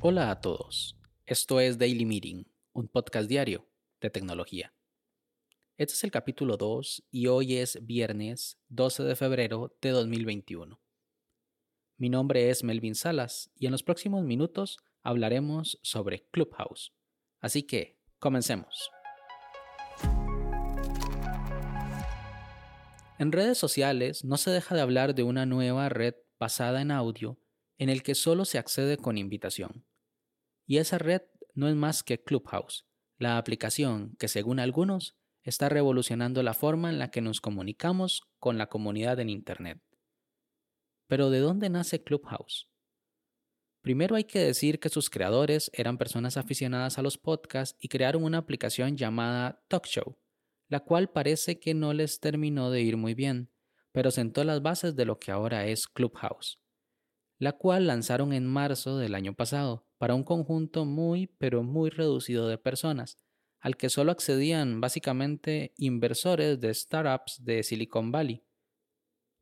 Hola a todos, esto es Daily Meeting, un podcast diario de tecnología. Este es el capítulo 2 y hoy es viernes 12 de febrero de 2021. Mi nombre es Melvin Salas y en los próximos minutos hablaremos sobre Clubhouse. Así que, comencemos. En redes sociales no se deja de hablar de una nueva red basada en audio en el que solo se accede con invitación. Y esa red no es más que Clubhouse, la aplicación que según algunos está revolucionando la forma en la que nos comunicamos con la comunidad en Internet. Pero ¿de dónde nace Clubhouse? Primero hay que decir que sus creadores eran personas aficionadas a los podcasts y crearon una aplicación llamada Talk Show, la cual parece que no les terminó de ir muy bien, pero sentó las bases de lo que ahora es Clubhouse, la cual lanzaron en marzo del año pasado para un conjunto muy pero muy reducido de personas, al que solo accedían básicamente inversores de startups de Silicon Valley.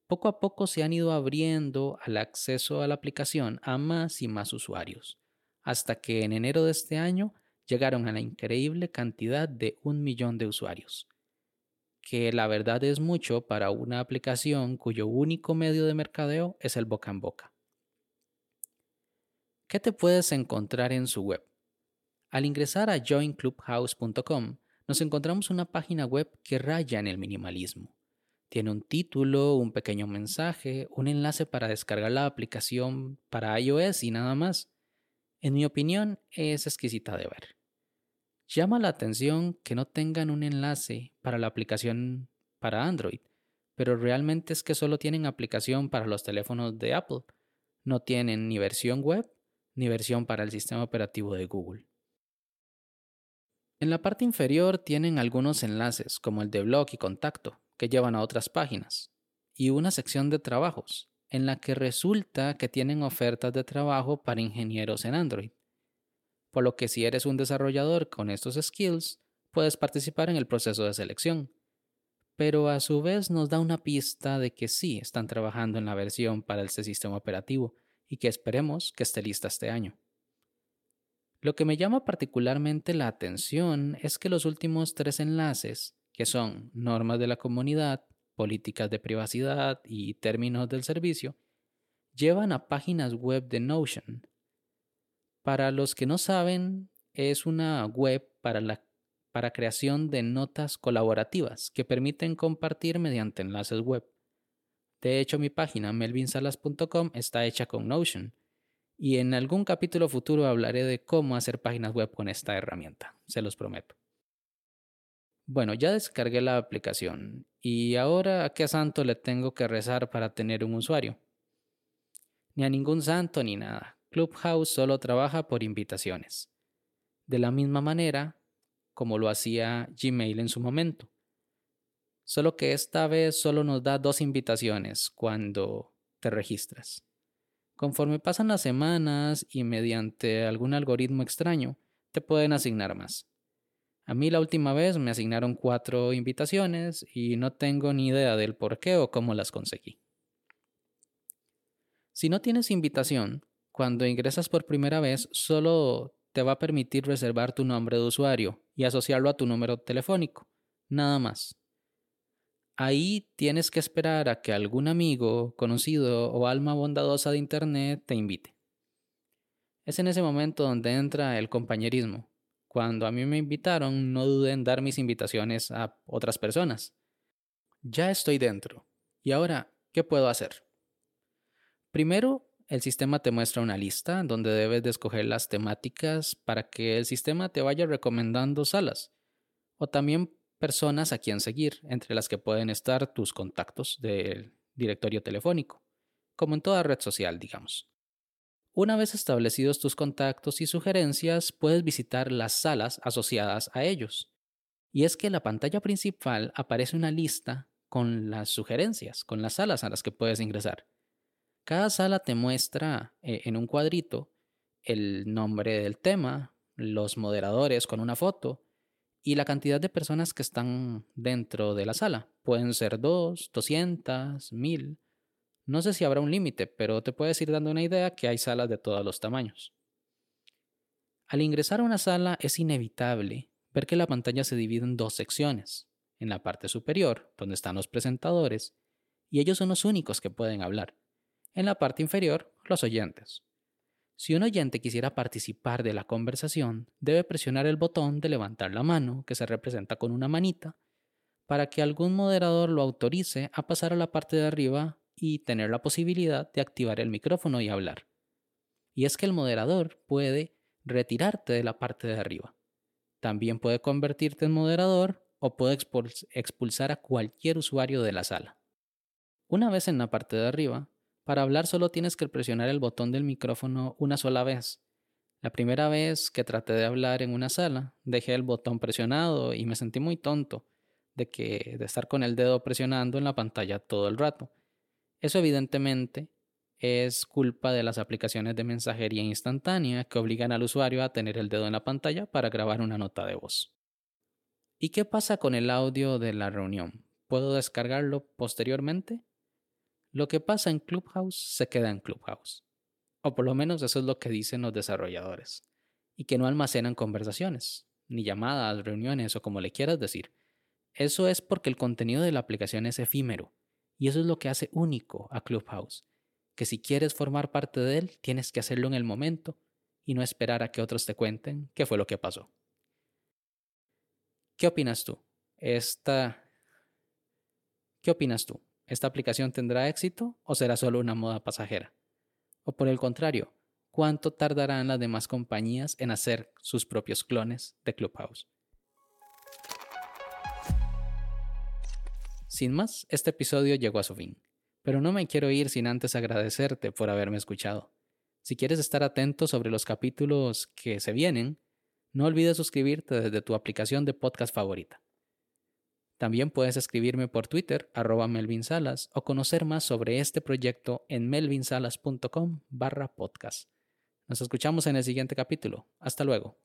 Poco a poco se han ido abriendo al acceso a la aplicación a más y más usuarios, hasta que en enero de este año llegaron a la increíble cantidad de un millón de usuarios, que la verdad es mucho para una aplicación cuyo único medio de mercadeo es el boca en boca. ¿Qué te puedes encontrar en su web? Al ingresar a joinclubhouse.com, nos encontramos una página web que raya en el minimalismo. Tiene un título, un pequeño mensaje, un enlace para descargar la aplicación para iOS y nada más. En mi opinión, es exquisita de ver. Llama la atención que no tengan un enlace para la aplicación para Android, pero realmente es que solo tienen aplicación para los teléfonos de Apple. No tienen ni versión web ni versión para el sistema operativo de Google. En la parte inferior tienen algunos enlaces como el de blog y contacto que llevan a otras páginas y una sección de trabajos en la que resulta que tienen ofertas de trabajo para ingenieros en Android. Por lo que si eres un desarrollador con estos skills, puedes participar en el proceso de selección. Pero a su vez nos da una pista de que sí están trabajando en la versión para este sistema operativo y que esperemos que esté lista este año. Lo que me llama particularmente la atención es que los últimos tres enlaces, que son normas de la comunidad, políticas de privacidad y términos del servicio, llevan a páginas web de Notion. Para los que no saben, es una web para la para creación de notas colaborativas que permiten compartir mediante enlaces web. De hecho, mi página melvinsalas.com está hecha con Notion y en algún capítulo futuro hablaré de cómo hacer páginas web con esta herramienta, se los prometo. Bueno, ya descargué la aplicación y ahora a qué santo le tengo que rezar para tener un usuario. Ni a ningún santo ni nada. Clubhouse solo trabaja por invitaciones. De la misma manera como lo hacía Gmail en su momento. Solo que esta vez solo nos da dos invitaciones cuando te registras. Conforme pasan las semanas y mediante algún algoritmo extraño, te pueden asignar más. A mí la última vez me asignaron cuatro invitaciones y no tengo ni idea del por qué o cómo las conseguí. Si no tienes invitación, cuando ingresas por primera vez solo te va a permitir reservar tu nombre de usuario y asociarlo a tu número telefónico. Nada más. Ahí tienes que esperar a que algún amigo, conocido o alma bondadosa de Internet te invite. Es en ese momento donde entra el compañerismo. Cuando a mí me invitaron, no dudé en dar mis invitaciones a otras personas. Ya estoy dentro. ¿Y ahora qué puedo hacer? Primero, el sistema te muestra una lista donde debes de escoger las temáticas para que el sistema te vaya recomendando salas. O también personas a quien seguir, entre las que pueden estar tus contactos del directorio telefónico, como en toda red social, digamos. Una vez establecidos tus contactos y sugerencias, puedes visitar las salas asociadas a ellos. Y es que en la pantalla principal aparece una lista con las sugerencias, con las salas a las que puedes ingresar. Cada sala te muestra eh, en un cuadrito el nombre del tema, los moderadores con una foto, y la cantidad de personas que están dentro de la sala. Pueden ser dos, doscientas, mil. No sé si habrá un límite, pero te puedes ir dando una idea que hay salas de todos los tamaños. Al ingresar a una sala es inevitable ver que la pantalla se divide en dos secciones. En la parte superior, donde están los presentadores, y ellos son los únicos que pueden hablar. En la parte inferior, los oyentes. Si un oyente quisiera participar de la conversación, debe presionar el botón de levantar la mano, que se representa con una manita, para que algún moderador lo autorice a pasar a la parte de arriba y tener la posibilidad de activar el micrófono y hablar. Y es que el moderador puede retirarte de la parte de arriba. También puede convertirte en moderador o puede expulsar a cualquier usuario de la sala. Una vez en la parte de arriba, para hablar solo tienes que presionar el botón del micrófono una sola vez. La primera vez que traté de hablar en una sala, dejé el botón presionado y me sentí muy tonto de que de estar con el dedo presionando en la pantalla todo el rato. Eso evidentemente es culpa de las aplicaciones de mensajería instantánea que obligan al usuario a tener el dedo en la pantalla para grabar una nota de voz. ¿Y qué pasa con el audio de la reunión? ¿Puedo descargarlo posteriormente? Lo que pasa en Clubhouse se queda en Clubhouse. O por lo menos eso es lo que dicen los desarrolladores. Y que no almacenan conversaciones, ni llamadas, reuniones o como le quieras decir. Eso es porque el contenido de la aplicación es efímero. Y eso es lo que hace único a Clubhouse. Que si quieres formar parte de él, tienes que hacerlo en el momento y no esperar a que otros te cuenten qué fue lo que pasó. ¿Qué opinas tú? Esta... ¿Qué opinas tú? ¿Esta aplicación tendrá éxito o será solo una moda pasajera? O por el contrario, ¿cuánto tardarán las demás compañías en hacer sus propios clones de Clubhouse? Sin más, este episodio llegó a su fin, pero no me quiero ir sin antes agradecerte por haberme escuchado. Si quieres estar atento sobre los capítulos que se vienen, no olvides suscribirte desde tu aplicación de podcast favorita. También puedes escribirme por Twitter, arroba Melvin Salas, o conocer más sobre este proyecto en melvinsalas.com barra podcast. Nos escuchamos en el siguiente capítulo. Hasta luego.